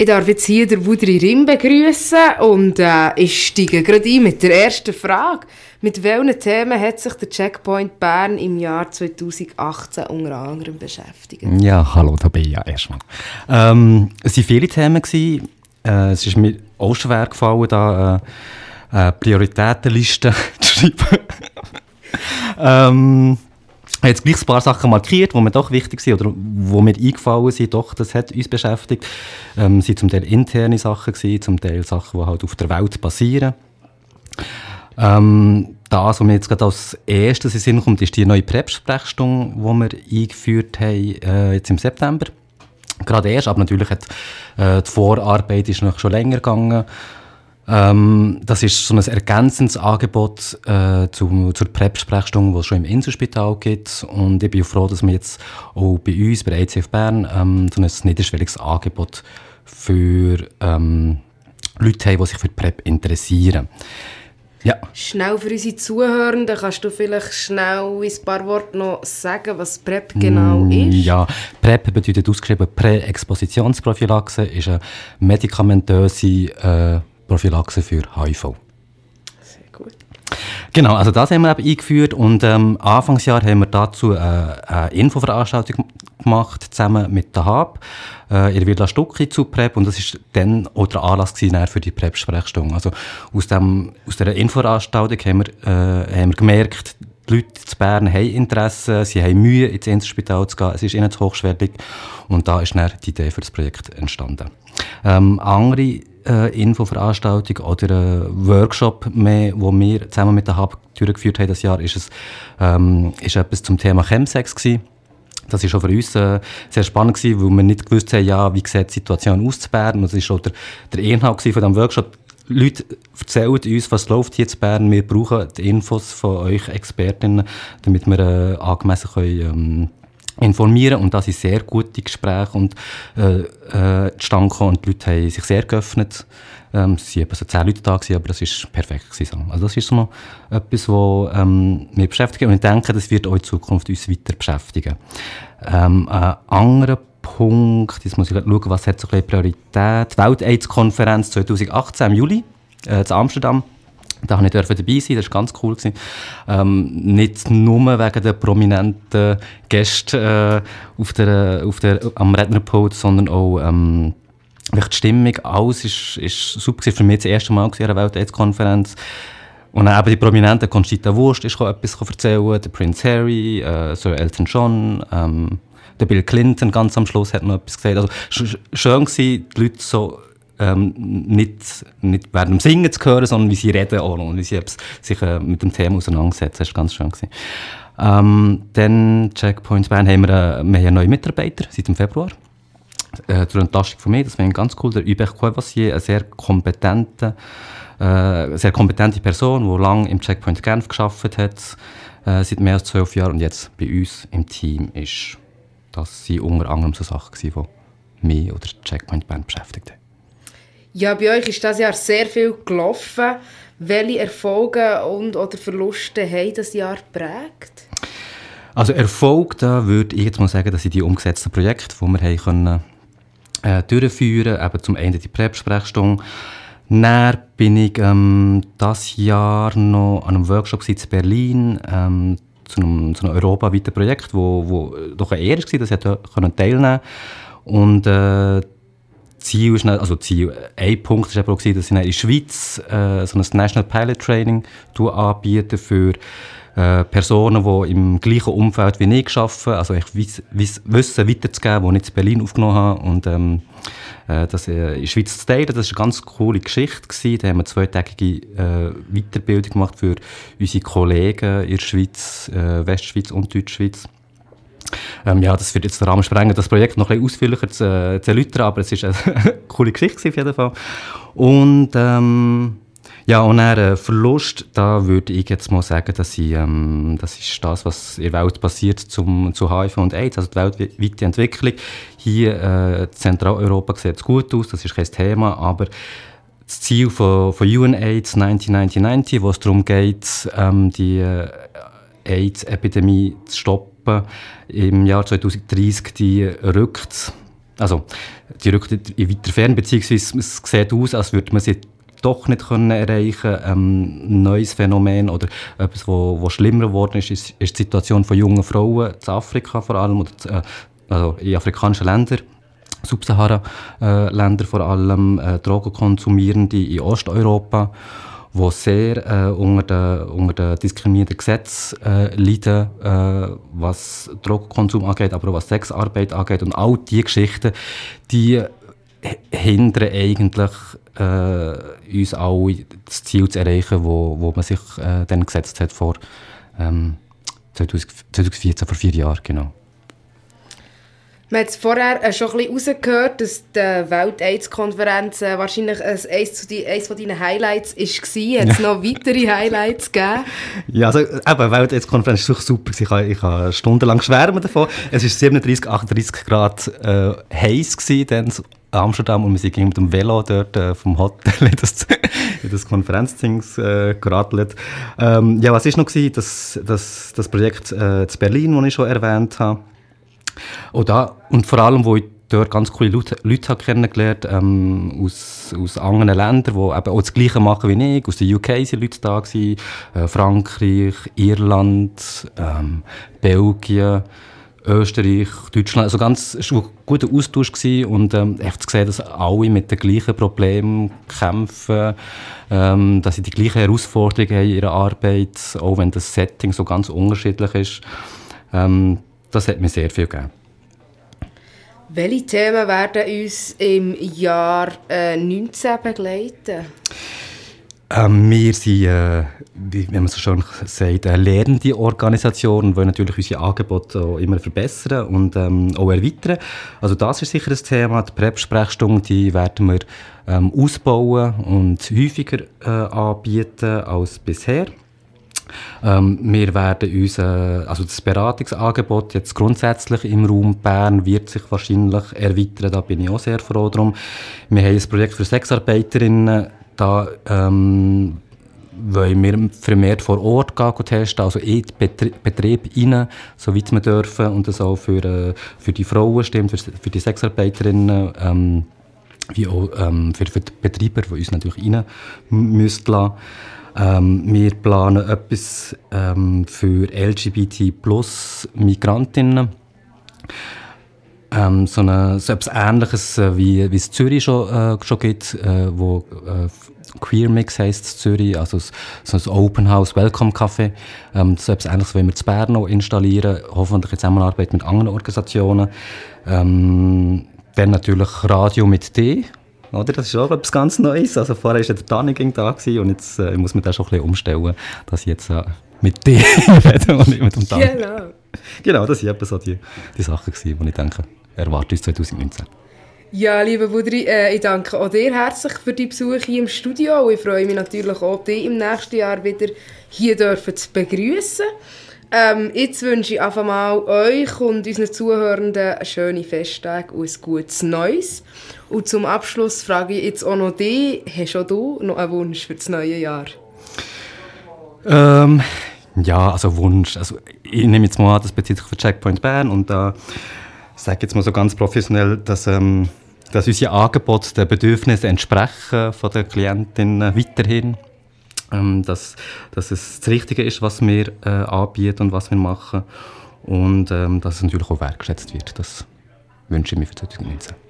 Ich darf jetzt hier den Wudri Rim begrüßen und äh, ich steige gerade ein mit der ersten Frage. Mit welchen Themen hat sich der Checkpoint Bern im Jahr 2018 unter anderem beschäftigt? Ja, hallo, da bin ich ja erstmal. Ähm, es waren viele Themen. Äh, es ist mir auch schwer gefallen, da äh, eine Prioritätenliste zu schreiben. ähm, habe jetzt gleich ein paar Sachen markiert, die mir doch wichtig sind oder die mir eingefallen sind. Doch, das hat uns beschäftigt. Ähm, waren zum Teil interne Sachen, gewesen, zum Teil Sachen, die halt auf der Welt passieren. Ähm, das, was mir jetzt gerade als erstes in Sinn kommt, ist die neue PrEP-Sprechstunde, die wir eingeführt haben, äh, jetzt im September. Gerade erst, aber natürlich hat äh, die Vorarbeit ist noch schon länger gegangen. Ähm, das ist so ein ergänzendes Angebot äh, zu, zur PrEP-Sprechstunde, die es schon im Inselspital gibt. Und ich bin froh, dass wir jetzt auch bei uns, bei der ICF Bern, ähm, so ein niederschwelliges Angebot für ähm, Leute haben, die sich für PrEP interessieren. Ja. Schnell für unsere Zuhörenden, kannst du vielleicht schnell in ein paar Worten noch sagen, was PrEP genau mm, ist? Ja, PrEP bedeutet ausgeschrieben Präexpositionsprophylaxe, ist eine medikamentöse äh, Prophylaxe für HIV. Sehr gut. Genau, also das haben wir eben eingeführt und ähm, Anfangsjahr haben wir dazu äh, eine Infoveranstaltung gemacht, zusammen mit der HAB, äh, in Villa Stucki zu PrEP und das ist dann auch der Anlass gewesen, für die PrEP-Sprechstunde. Also aus, dem, aus dieser Infoveranstaltung haben wir, äh, haben wir gemerkt, die Leute in Bern haben Interesse, sie haben Mühe, ins Inselspital zu gehen, es ist ihnen zu hochschwellig und da ist dann die Idee für das Projekt entstanden. Ähm, andere äh, Infoveranstaltung oder ein Workshop mehr, wo wir zusammen mit der Hub durchgeführt haben das Jahr, ist es ähm, ist etwas zum Thema Chemsex gewesen. Das war auch für uns äh, sehr spannend, gewesen, weil wir nicht gewusst haben, ja, wie sieht die Situation aus zu Bern. Das war auch der, der Inhalt von diesem Workshop. Leute, erzählt uns, was läuft hier zu Bern. Wir brauchen die Infos von euch Expertinnen, damit wir äh, angemessen können, ähm, informieren und da sind sehr gute Gespräche und äh, äh, gekommen und die Leute haben sich sehr geöffnet. Ähm, es waren so zehn Leute da, gewesen, aber das war perfekt. Gewesen. Also das ist so noch etwas, was ähm, mich beschäftigt und ich denke, das wird auch in Zukunft uns weiter beschäftigen. Ähm, ein anderer Punkt, jetzt muss ich schauen, was hat so ein Priorität. Die Welt-AIDS-Konferenz 2018 im Juli äh, in Amsterdam da durfte ich dabei sein, das war ganz cool. Ähm, nicht nur wegen der prominenten Gäste äh, auf der, auf der, am Rednerpult, sondern auch ähm, die Stimmung. Alles ist, ist super Für mich das erste Mal an einer Welt-AIDS-Konferenz. Und dann eben die prominenten Conchita Wurst ist etwas erzählen, der Prince Harry, äh, Sir Elton John, ähm, der Bill Clinton ganz am Schluss hat noch etwas gesagt. Also schön war, die Leute so ähm, nicht, nicht während dem Singen zu hören, sondern wie sie reden auch und wie sie sich äh, mit dem Thema auseinandersetzen. Das war ganz schön. Ähm, dann Checkpoints Bern haben wir, äh, wir haben einen neuen Mitarbeiter seit dem Februar. Äh, zur Entlastung von mir, das wäre ganz cool. Der Hubert Coevassier, eine sehr kompetente, äh, sehr kompetente Person, die lange im Checkpoint Genf geschafft hat, äh, seit mehr als zwölf Jahren und jetzt bei uns im Team ist. Das waren unter anderem so Sachen, die mich oder Checkpoint Band beschäftigt haben. Ja, bei euch ist das Jahr sehr viel gelaufen. Welche Erfolge und oder Verluste haben das Jahr geprägt? Also Erfolg, da würde ich jetzt mal sagen, dass sind die umgesetzten Projekte, die wir haben können, äh, durchführen konnten. Zum einen die PrEP-Sprechstunde. Dann bin ich ähm, das Jahr noch an einem Workshop in Berlin ähm, zu einem, zu einem europaweiten Projekt, wo, wo doch eine Ehre war, dass ich teilnehmen konnte. Und äh, Ziel ist, also Ziel, ein Punkt war dass ich in der Schweiz äh, so ein National Pilot Training anbiete für äh, Personen, die im gleichen Umfeld wie ich arbeiten, also ich Wissen weiterzugeben, das ich in Berlin aufgenommen habe und ähm, äh, das äh, in der Schweiz zu teilen. Das war eine ganz coole Geschichte. Gewesen. Da haben wir zweitägige äh, Weiterbildung gemacht für unsere Kollegen in der Schweiz, äh, Westschweiz und Deutschschweiz. Ähm, ja, das wird jetzt den Rahmen sprengen, das Projekt noch ein bisschen ausführlicher zu, äh, zu erläutern, aber es war eine coole Geschichte auf jeden Fall. Und ähm, ja, und dann äh, Verlust, da würde ich jetzt mal sagen, dass ich, ähm, das ist das, was in der Welt passiert zum, zu HIV und AIDS, also die weltweite Entwicklung. Hier äh, Zentraleuropa sieht es gut aus, das ist kein Thema, aber das Ziel von, von UNAIDS 1990, wo es darum geht, ähm, die äh, AIDS-Epidemie zu stoppen, im Jahr 2030 die rückt also die rückt in weiter Fern, beziehungsweise es sieht aus, als würde man sie doch nicht können erreichen ähm, Ein neues Phänomen oder etwas, wo, wo schlimmer geworden ist, ist, ist die Situation von jungen Frauen in Afrika vor allem oder äh, also in afrikanischen Ländern. Subsahara-Länder vor allem, äh, Drogenkonsumierende in Osteuropa, die sehr äh, unter den, unter den diskriminierenden Gesetzen äh, leiden, äh, was Drogenkonsum angeht, aber auch was Sexarbeit angeht. Und all diese Geschichten, die hindern eigentlich äh, uns alle das Ziel zu erreichen, wo, wo man sich äh, dann gesetzt hat vor ähm, 2014, vor vier Jahren, genau. Man hat vorher äh, schon ein bisschen rausgehört, dass die Welt-AIDS-Konferenz äh, wahrscheinlich eines von deinen Highlights war. Hat es noch weitere Highlights gegeben? Ja, also eben, die Welt-AIDS-Konferenz ist super. Ich habe, ich habe stundenlang schwärmen davon. Es war 37, 38 Grad äh, heiß in Amsterdam und wir sind mit dem Velo dort äh, vom Hotel in das, in das Konferenzding äh, geradelt. Ähm, ja, was war noch? Gewesen? Das, das, das Projekt äh, in Berlin, das ich schon erwähnt habe. Und, da, und vor allem, wo ich dort ganz coole Leute, Leute habe kennengelernt ähm, aus, aus anderen Ländern, die eben auch das Gleiche machen wie ich. Aus der UK waren Leute da, gewesen, äh, Frankreich, Irland, ähm, Belgien, Österreich, Deutschland. Also ganz, es war ein guter Austausch gewesen und ähm, echt zu sehen, dass alle mit den gleichen Problemen kämpfen, ähm, dass sie die gleichen Herausforderungen haben in ihrer Arbeit, auch wenn das Setting so ganz unterschiedlich ist. Ähm, das hat mir sehr viel gegeben. Welche Themen werden uns im Jahr äh, 19 begleiten? Ähm, wir sind, äh, wie man so schön sagt, eine lernende Organisation und wollen natürlich unsere Angebote auch immer verbessern und ähm, auch erweitern. Also das ist sicher ein Thema. Die PrEP-Sprechstunde die werden wir ähm, ausbauen und häufiger äh, anbieten als bisher. Ähm, wir werden uns, äh, also das Beratungsangebot jetzt grundsätzlich im Raum Bern wird sich wahrscheinlich erweitern, da bin ich auch sehr froh drum. Wir haben ein Projekt für Sexarbeiterinnen, da ähm, wollen wir vermehrt vor Ort gehen testen, also in den Betrieb rein, soweit wir dürfen und das auch für, äh, für die Frauen stimmt, für, für die Sexarbeiterinnen, ähm, wie auch ähm, für, für die Betreiber, die uns natürlich rein müssen lassen. Ähm, wir planen etwas ähm, für LGBT plus Migrantinnen. Ähm, so, eine, so etwas Ähnliches, äh, wie, wie es Zürich schon, äh, schon gibt, äh, wo äh, Queer Mix heisst Zürich, also so ein Open House Welcome Café. Ähm, so etwas Ähnliches wollen wir in Bern noch installieren, hoffentlich in Zusammenarbeit mit anderen Organisationen. Ähm, dann natürlich Radio mit D, oder? Das ist auch etwas ganz Neues. Also vorher war der Tanning da und jetzt äh, muss man das schon ein bisschen umstellen, dass ich jetzt äh, mit dir rede und nicht mit dem Tanning. Genau. Genau, das waren so die, die Sachen, die ich denke, erwartet uns 2019. Ja, liebe Budri, äh, ich danke auch dir herzlich für die Besuch hier im Studio. Ich freue mich natürlich auch, dich im nächsten Jahr wieder hier dürfen zu begrüßen. Ähm, jetzt wünsche ich einfach mal euch und unseren Zuhörenden einen schönen Festtag und ein gutes Neues. Und zum Abschluss frage ich jetzt auch noch dich, hast auch du noch einen Wunsch für das neue Jahr? Ähm, ja, also Wunsch. Also ich nehme jetzt mal an, das bezieht sich auf Checkpoint Bern und da äh, sage jetzt mal so ganz professionell, dass, ähm, dass unsere Angebote den Bedürfnissen entsprechen von den Klientinnen weiterhin ähm, dass, dass es das Richtige ist, was wir äh, anbieten und was wir machen und ähm, dass es natürlich auch wertgeschätzt wird. Das wünsche ich mir für 2019.